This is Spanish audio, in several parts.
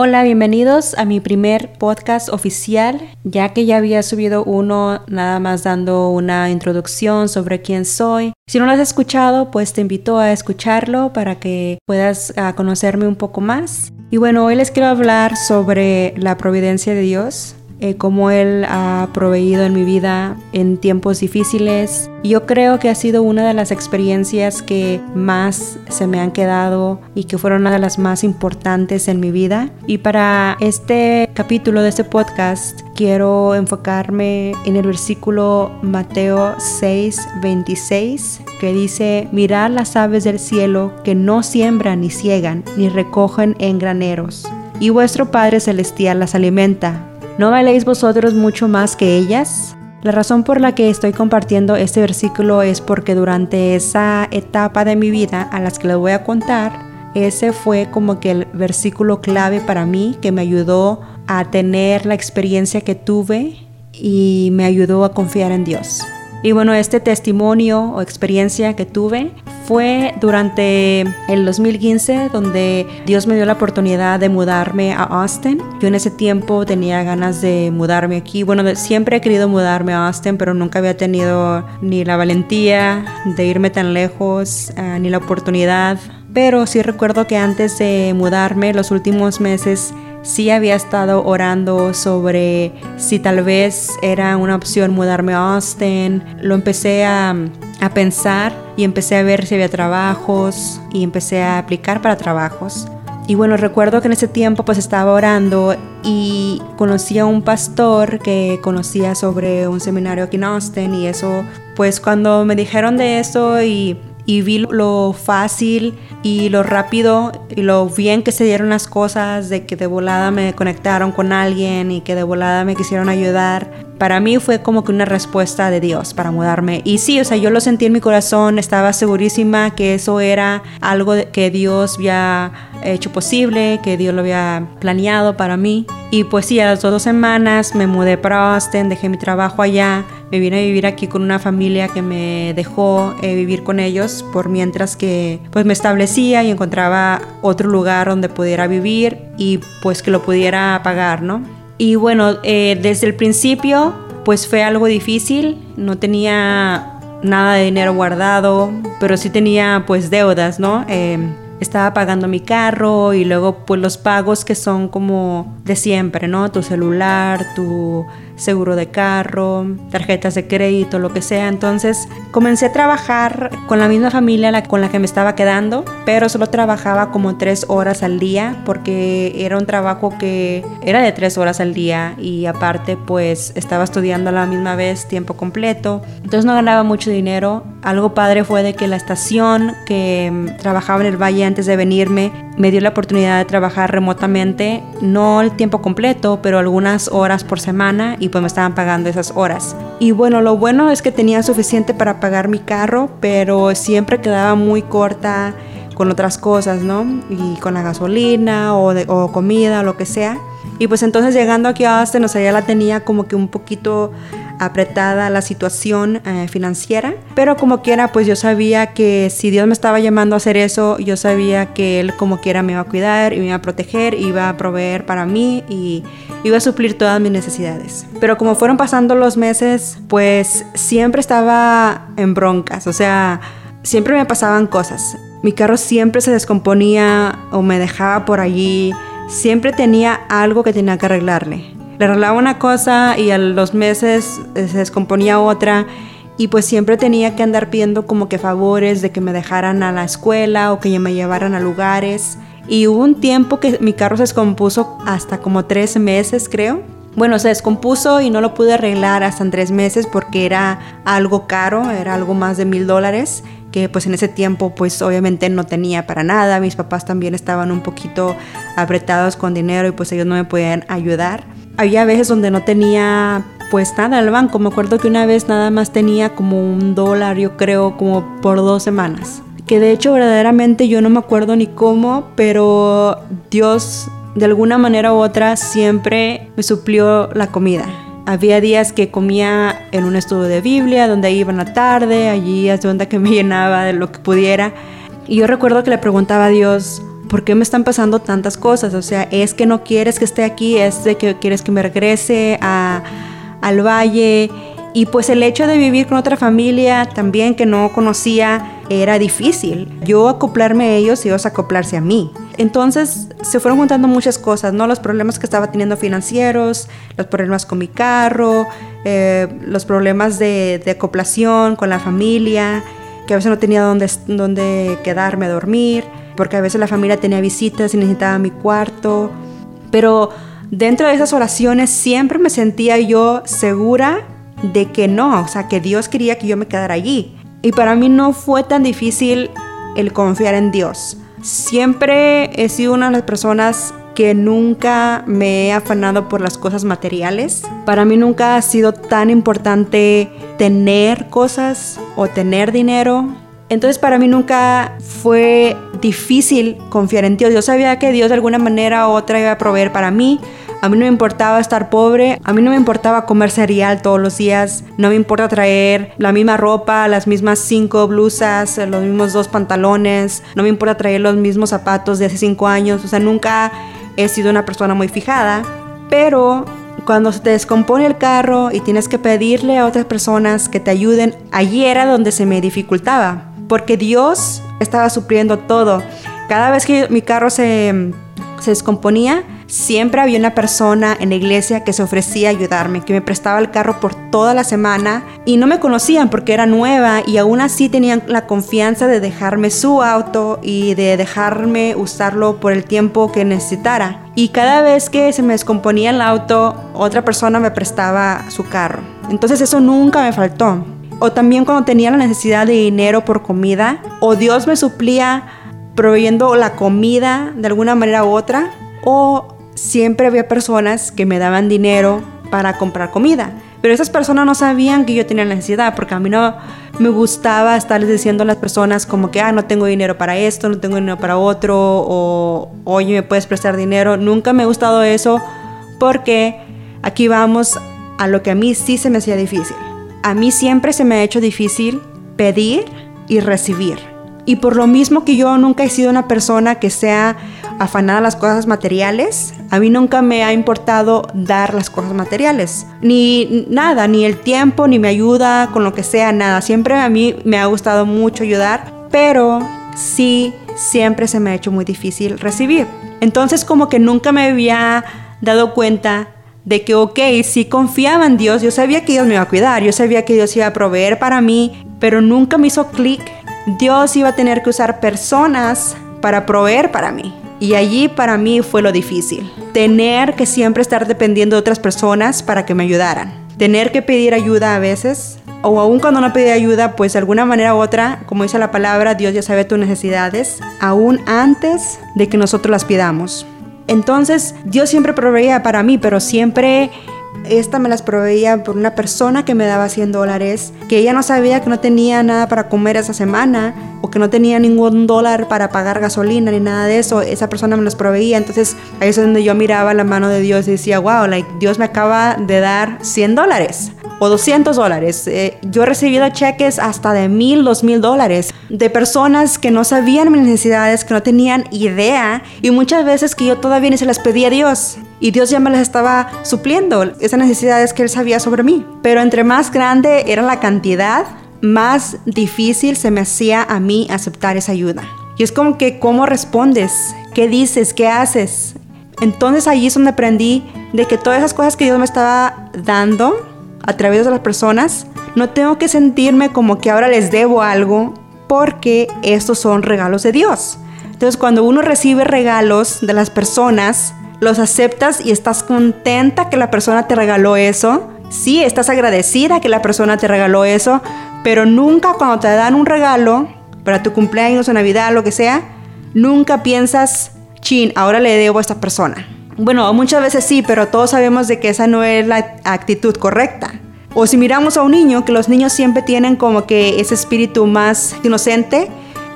Hola, bienvenidos a mi primer podcast oficial, ya que ya había subido uno nada más dando una introducción sobre quién soy. Si no lo has escuchado, pues te invito a escucharlo para que puedas ah, conocerme un poco más. Y bueno, hoy les quiero hablar sobre la providencia de Dios, eh, cómo Él ha proveído en mi vida en tiempos difíciles. Yo creo que ha sido una de las experiencias que más se me han quedado y que fueron una de las más importantes en mi vida. Y para este capítulo de este podcast quiero enfocarme en el versículo Mateo 6, 26 que dice, mirad las aves del cielo que no siembran ni ciegan ni recogen en graneros, y vuestro Padre Celestial las alimenta. ¿No valéis vosotros mucho más que ellas? La razón por la que estoy compartiendo este versículo es porque durante esa etapa de mi vida a las que les voy a contar, ese fue como que el versículo clave para mí que me ayudó a tener la experiencia que tuve y me ayudó a confiar en Dios. Y bueno, este testimonio o experiencia que tuve fue durante el 2015 donde Dios me dio la oportunidad de mudarme a Austin. Yo en ese tiempo tenía ganas de mudarme aquí. Bueno, siempre he querido mudarme a Austin, pero nunca había tenido ni la valentía de irme tan lejos, ah, ni la oportunidad. Pero sí recuerdo que antes de mudarme, los últimos meses, sí había estado orando sobre si tal vez era una opción mudarme a Austin. Lo empecé a, a, pensar y empecé a ver si había trabajos y empecé a aplicar para trabajos. Y bueno, recuerdo que en ese tiempo pues estaba orando y conocí a un pastor que conocía sobre un seminario aquí en Austin y eso pues cuando me dijeron de eso y y vi lo fácil y lo rápido y lo bien que se dieron las cosas, de que de volada me conectaron con alguien y que de volada me quisieron ayudar. Para mí fue como que una respuesta de Dios para mudarme. Y sí, o sea, yo lo sentí en mi corazón, estaba segurísima que eso era algo que Dios había hecho posible, que Dios lo había planeado para mí. Y pues sí, a las dos semanas me mudé para Austin, dejé mi trabajo allá me vine a vivir aquí con una familia que me dejó eh, vivir con ellos por mientras que pues me establecía y encontraba otro lugar donde pudiera vivir y pues que lo pudiera pagar, ¿no? Y bueno, eh, desde el principio pues fue algo difícil, no tenía nada de dinero guardado, pero sí tenía pues deudas, ¿no? Em, estaba pagando mi carro y luego pues los pagos que son como de siempre, ¿no? Tu celular, tu seguro de carro, tarjetas de crédito, lo que sea. Entonces comencé a trabajar con la misma familia con la que me estaba quedando, pero solo trabajaba como tres horas al día porque era un trabajo que era de tres horas al día y aparte pues estaba estudiando a la misma vez tiempo completo. Entonces no ganaba mucho dinero. Algo padre fue de que la estación que mm, trabajaba en el valle antes de venirme me dio la oportunidad de trabajar remotamente, no el tiempo completo, pero algunas horas por semana y pues me estaban pagando esas horas. Y bueno, lo bueno es que tenía suficiente para pagar mi carro, pero siempre quedaba muy corta con otras cosas, ¿no? Y con la gasolina o, de, comida o lo que sea. Y pues entonces llegando aquí a Austin, o sea, ya la tenía como que un poquito apretada la situación eh, financiera, pero como quiera, pues yo sabía que si Dios me estaba llamando a hacer eso, yo sabía que Él como quiera me iba a cuidar y me iba a proteger, iba a proveer para mí y iba a suplir todas mis necesidades. Pero como fueron pasando los meses, pues siempre estaba en broncas, o sea, siempre me pasaban cosas. Mi carro siempre se descomponía o me dejaba por allí. Siempre tenía algo que tenía que arreglarle le arreglaba una cosa y a los meses eh, se descomponía otra y pues siempre tenía que andar pidiendo como que favores de que me dejaran a la escuela o que me llevaran a lugares. Y hubo un tiempo que mi carro se descompuso hasta como tres meses creo. Bueno, se descompuso y no lo pude arreglar hasta en tres meses porque era algo caro, era algo más de mil dólares que pues en ese tiempo pues obviamente no tenía para nada. Mis papás también estaban un poquito apretados con dinero y pues ellos no me podían ayudar había veces donde no tenía pues nada al banco. Me acuerdo que una vez nada más tenía como un dólar, yo creo, como por dos semanas. Que de hecho verdaderamente yo no me acuerdo ni cómo, pero Dios de alguna manera u otra siempre me suplió la comida. Había días que comía en un estudio de Biblia, donde iba en la tarde, allí hasta donde que me llenaba de lo que pudiera. Y yo recuerdo que le preguntaba a Dios, ¿por qué me están pasando tantas cosas? O sea, es que no quieres que esté aquí, es de que quieres que me regrese a, al valle. Y pues el hecho de vivir con otra familia también que no conocía era difícil. Yo acoplarme a ellos y ellos acoplarse a mí. Entonces se fueron juntando muchas cosas, ¿no? Los problemas que estaba teniendo financieros, los problemas con mi carro, eh, los problemas de, de, acoplación con la familia, que a veces no tenía dónde, dónde quedarme a dormir, porque a veces la familia tenía visitas y necesitaba mi cuarto. Pero dentro de esas oraciones siempre me sentía yo segura de que no, o sea, que Dios quería que yo me quedara allí. Y para mí no fue tan difícil el confiar en Dios. Siempre he sido una de las personas que nunca me he afanado por las cosas materiales. Para mí nunca ha sido tan importante tener cosas o tener dinero. Entonces para mí nunca fue difícil confiar en Dios. Yo sabía que Dios de alguna manera u otra iba a proveer para mí, a mí no me importaba estar pobre, a mí no me importaba comer cereal todos los días, no me importa traer la misma ropa, las mismas cinco blusas, los mismos dos pantalones, no me importa traer los mismos zapatos de hace cinco años, o sea, nunca he sido una persona muy fijada, pero cuando se te descompone el carro y tienes que pedirle a otras personas que te ayuden, allí era donde se me dificultaba, porque Dios estaba supliendo todo. Cada vez que mi carro se, se descomponía, Siempre había una persona en la iglesia que se ofrecía a ayudarme, que me prestaba el carro por toda la semana y no me conocían porque era nueva y aún así tenían la confianza de dejarme su auto y de dejarme usarlo por el tiempo que necesitara. Y cada vez que se me descomponía el auto, otra persona me prestaba su carro. Entonces eso nunca me faltó. O también cuando tenía la necesidad de dinero por comida, o Dios me suplía proveyendo la comida de alguna manera u otra, o siempre había personas que me daban dinero para comprar comida. Pero esas personas no sabían que yo tenía necesidad, porque a mí no me gustaba estarles diciendo a las personas como que, ah, no tengo dinero para esto, no tengo dinero para otro, o oye, ¿me puedes prestar dinero? Nunca me ha gustado eso, porque aquí vamos a lo que a mí sí se me hacía difícil. A mí siempre se me ha hecho difícil pedir y recibir. Y por lo mismo que yo nunca he sido una persona que sea afanada las cosas materiales, a mí nunca me ha importado dar las cosas materiales. Ni nada, ni el tiempo, ni me ayuda con lo que sea, nada. Siempre a mí me ha gustado mucho ayudar, pero sí, siempre se me ha hecho muy difícil recibir. Entonces como que nunca me había dado cuenta de que, ok, sí confiaba en Dios, yo sabía que Dios me iba a cuidar, yo sabía que Dios iba a proveer para mí, pero nunca me hizo clic Dios iba a tener que usar personas para proveer para mí. Y allí para mí fue lo difícil. Tener que siempre estar dependiendo de otras personas para que me ayudaran. Tener que pedir ayuda a veces. O aún cuando no pedí ayuda, pues de alguna manera u otra, como dice la palabra, Dios ya sabe tus necesidades, aún antes de que nosotros las pidamos. Entonces, Dios siempre proveía para mí, pero siempre esta me las proveía por una persona que me daba 100 dólares, que ella no sabía que no tenía nada para comer esa semana o que no tenía ningún dólar para pagar gasolina ni nada de eso. Esa persona me las proveía. Entonces ahí es donde yo miraba la mano de Dios y decía, wow, like, Dios me acaba de dar 100 dólares o 200 dólares. Eh, yo he recibido cheques hasta de mil, dos mil dólares de personas que no sabían mis necesidades, que no tenían idea y muchas veces que yo todavía ni se las pedía a Dios y Dios ya me las estaba supliendo, esas necesidades que Él sabía sobre mí. Pero entre más grande era la cantidad, más difícil se me hacía a mí aceptar esa ayuda. Y es como que, ¿cómo respondes? ¿Qué dices? ¿Qué haces? Entonces allí es donde aprendí de que todas esas cosas que Dios me estaba dando a través de las personas, no tengo que sentirme como que ahora les debo algo porque estos son regalos de Dios. Entonces cuando uno recibe regalos de las personas, los aceptas y estás contenta que la persona te regaló eso. Sí, estás agradecida que la persona te regaló eso, pero nunca cuando te dan un regalo para tu cumpleaños o Navidad, lo que sea, nunca piensas, chin, ahora le debo a esta persona. Bueno, muchas veces sí, pero todos sabemos de que esa no es la actitud correcta. O si miramos a un niño, que los niños siempre tienen como que ese espíritu más inocente,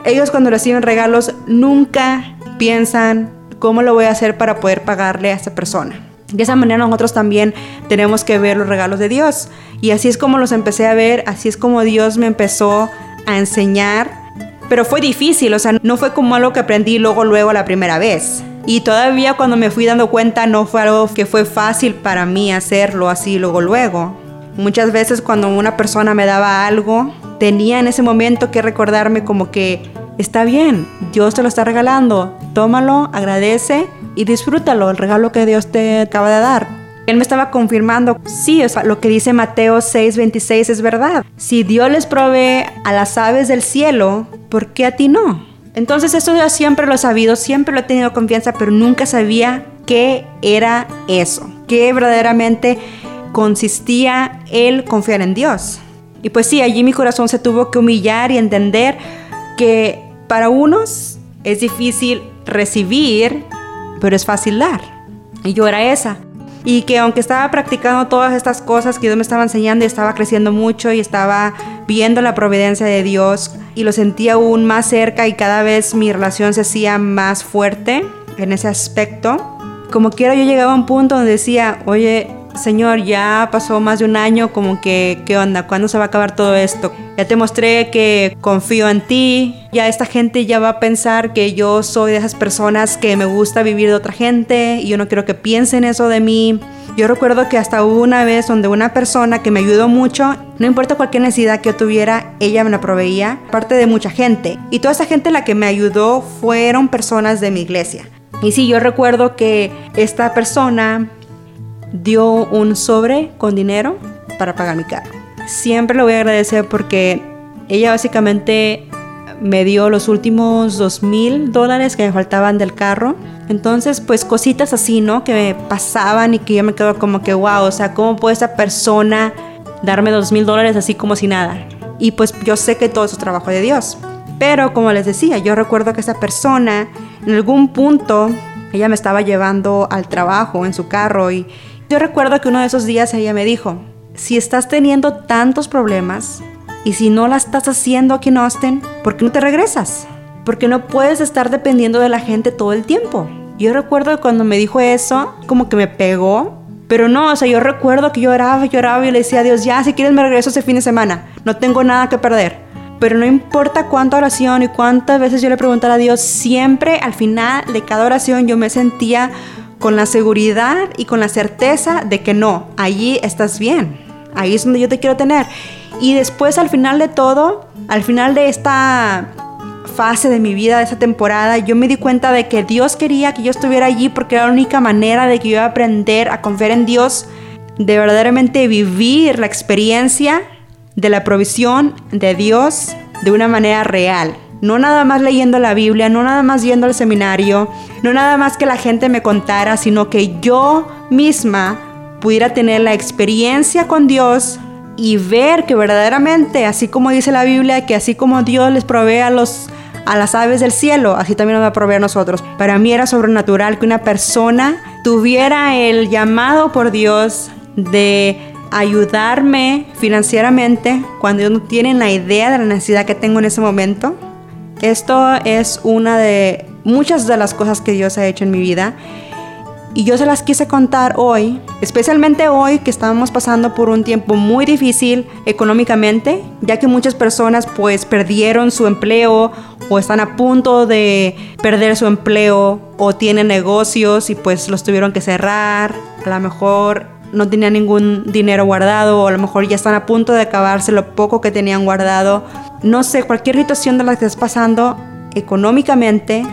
ellos cuando reciben regalos nunca piensan, ¿Cómo lo voy a hacer para poder pagarle a esta persona? De esa manera nosotros también tenemos que ver los regalos de Dios. Y así es como los empecé a ver, así es como Dios me empezó a enseñar pero fue difícil, o sea, no fue como algo que aprendí luego, luego la primera vez. Y todavía cuando me fui dando cuenta no fue algo que fue fácil para mí hacerlo así luego, luego. Muchas veces cuando una persona me daba algo, tenía en ese momento que recordarme como que está bien, Dios te lo está regalando, tómalo, agradece y disfrútalo, el regalo que Dios te acaba de dar. Él me estaba confirmando, sí, lo que dice Mateo 6:26 es verdad. Si Dios les provee a las aves del cielo, ¿por qué a ti no? Entonces eso yo siempre lo he sabido, siempre lo he tenido confianza, pero nunca sabía qué era eso, qué verdaderamente consistía el confiar en Dios. Y pues sí, allí mi corazón se tuvo que humillar y entender que para unos es difícil recibir, pero es fácil dar. Y yo era esa. Y que aunque estaba practicando todas estas cosas que Dios me estaba enseñando y estaba creciendo mucho y estaba viendo la providencia de Dios y lo sentía aún más cerca y cada vez mi relación se hacía más fuerte en ese aspecto, como quiera yo llegaba a un punto donde decía, oye, Señor, ya pasó más de un año, como que, ¿qué onda? ¿Cuándo se va a acabar todo esto? Ya te mostré que confío en ti, ya esta gente ya va a pensar que yo soy de esas personas que me gusta vivir de otra gente y yo no quiero que piensen eso de mí. Yo recuerdo que hasta hubo una vez donde una persona que me ayudó mucho, no importa cualquier necesidad que yo tuviera, ella me la proveía, parte de mucha gente. Y toda esa gente la que me ayudó fueron personas de mi iglesia. Y sí, yo recuerdo que esta persona dio un sobre con dinero para pagar mi carro. Siempre le voy a agradecer porque ella básicamente me dio los últimos dos mil dólares que me faltaban del carro. Entonces, pues cositas así, ¿no? Que me pasaban y que yo me quedo como que, wow, o sea, ¿cómo puede esa persona darme dos mil dólares así como si nada? Y pues yo sé que todo es trabajo de Dios. Pero como les decía, yo recuerdo que esa persona en algún punto, ella me estaba llevando al trabajo en su carro y, yo recuerdo que uno de esos días ella me dijo, si estás teniendo tantos problemas y si no la estás haciendo aquí en Austin, ¿por qué no te regresas? Porque no puedes estar dependiendo de la gente todo el tiempo. Yo recuerdo cuando me dijo eso, como que me pegó, pero no, o sea, yo recuerdo que lloraba, lloraba y le decía a Dios, ya, si quieres me regreso ese fin de semana, no tengo nada que perder. Pero no importa cuánta oración y cuántas veces yo le preguntara a Dios, siempre al final de cada oración yo me sentía con la seguridad y con la certeza de que no, allí estás bien, ahí es donde yo te quiero tener. Y después al final de todo, al final de esta fase de mi vida, de esa temporada, yo me di cuenta de que Dios quería que yo estuviera allí porque era la única manera de que yo iba a aprender a confiar en Dios, de verdaderamente vivir la experiencia de la provisión de Dios de una manera real. No nada más leyendo la Biblia, no nada más yendo al seminario, no nada más que la gente me contara, sino que yo misma pudiera tener la experiencia con Dios y ver que verdaderamente, así como dice la Biblia, que así como Dios les provee a los a las aves del cielo, así también nos va a proveer a nosotros. Para mí era sobrenatural que una persona tuviera el llamado por Dios de ayudarme financieramente cuando ellos no tienen la idea de la necesidad que tengo en ese momento esto es una de muchas de las cosas que Dios ha hecho en mi vida. Y yo se las quise contar hoy, especialmente hoy que estamos pasando por un tiempo muy difícil económicamente, ya que muchas personas pues perdieron su empleo o están a punto de perder su empleo o tienen negocios y pues los tuvieron que cerrar. A lo mejor no tenían ningún dinero guardado o a lo mejor ya están a punto de acabarse lo poco que tenían guardado. No sé, cualquier situación de la que estés pasando económicamente,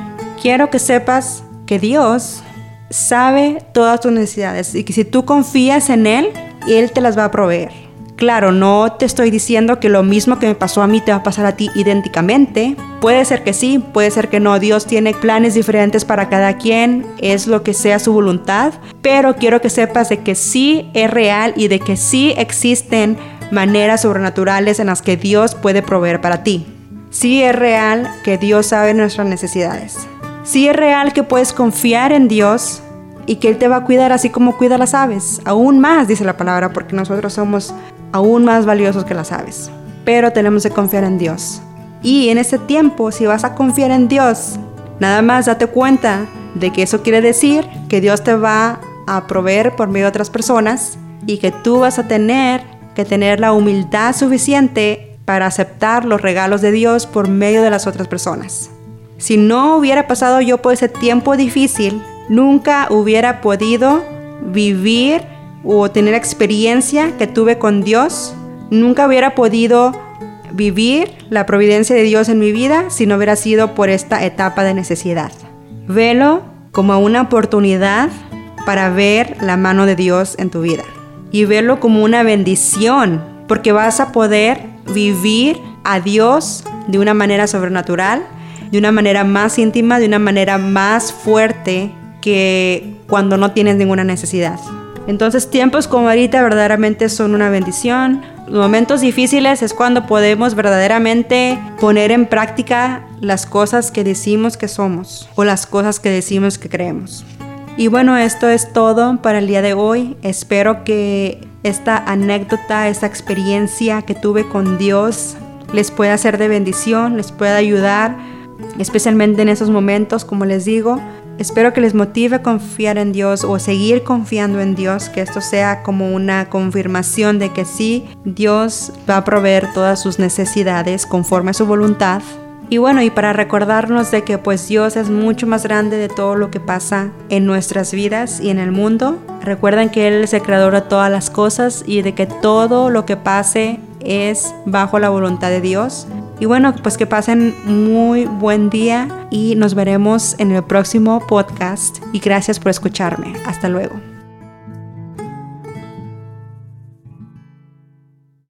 quiero que sepas que Dios sabe todas tus necesidades y que si tú confías en Él, Él te las va a proveer. Claro, no te estoy diciendo que lo mismo que me pasó a mí te va a pasar a ti idénticamente. Puede ser que sí, puede ser que no. Dios tiene planes diferentes para cada quien, es lo que sea su voluntad. Pero quiero que sepas de que sí es real y de que sí existen maneras sobrenaturales en las que Dios puede proveer para ti. Sí es real que Dios sabe nuestras necesidades. Sí es real que puedes confiar en Dios y que Él te va a cuidar así como cuida las aves. Aún más, dice la palabra, porque nosotros somos aún más valiosos que las aves. Pero tenemos que confiar en Dios. Y en ese tiempo, si vas a confiar en Dios, nada más date cuenta de que eso quiere decir que Dios te va a proveer por medio de otras personas y que tú vas a tener que tener la humildad suficiente para aceptar los regalos de Dios por medio de las otras personas. Si no hubiera pasado yo por ese tiempo difícil, nunca hubiera podido vivir o tener experiencia que tuve con Dios. Nunca hubiera podido vivir la providencia de Dios en mi vida si no hubiera sido por esta etapa de necesidad. Velo como una oportunidad para ver la mano de Dios en tu vida y verlo como una bendición porque vas a poder vivir a Dios de una manera sobrenatural, de una manera más íntima, de una manera más fuerte que cuando no tienes ninguna necesidad. Entonces tiempos como ahorita verdaderamente son una bendición. Los momentos difíciles es cuando podemos verdaderamente poner en práctica las cosas que decimos que somos o las cosas que decimos que creemos. Y bueno, esto es todo para el día de hoy. Espero que esta anécdota, esta experiencia que tuve con Dios les pueda ser de bendición, les pueda ayudar, especialmente en esos momentos, como les digo. Espero que les motive a confiar en Dios o seguir confiando en Dios, que esto sea como una confirmación de que sí, Dios va a proveer todas sus necesidades conforme a su voluntad. Y bueno, y para recordarnos de que pues Dios es mucho más grande de todo lo que pasa en nuestras vidas y en el mundo. Recuerden que Él es el creador de todas las cosas y de que todo lo que pase es bajo la voluntad de Dios. Y bueno, pues que pasen muy buen día y nos veremos en el próximo podcast. Y gracias por escucharme. Hasta luego.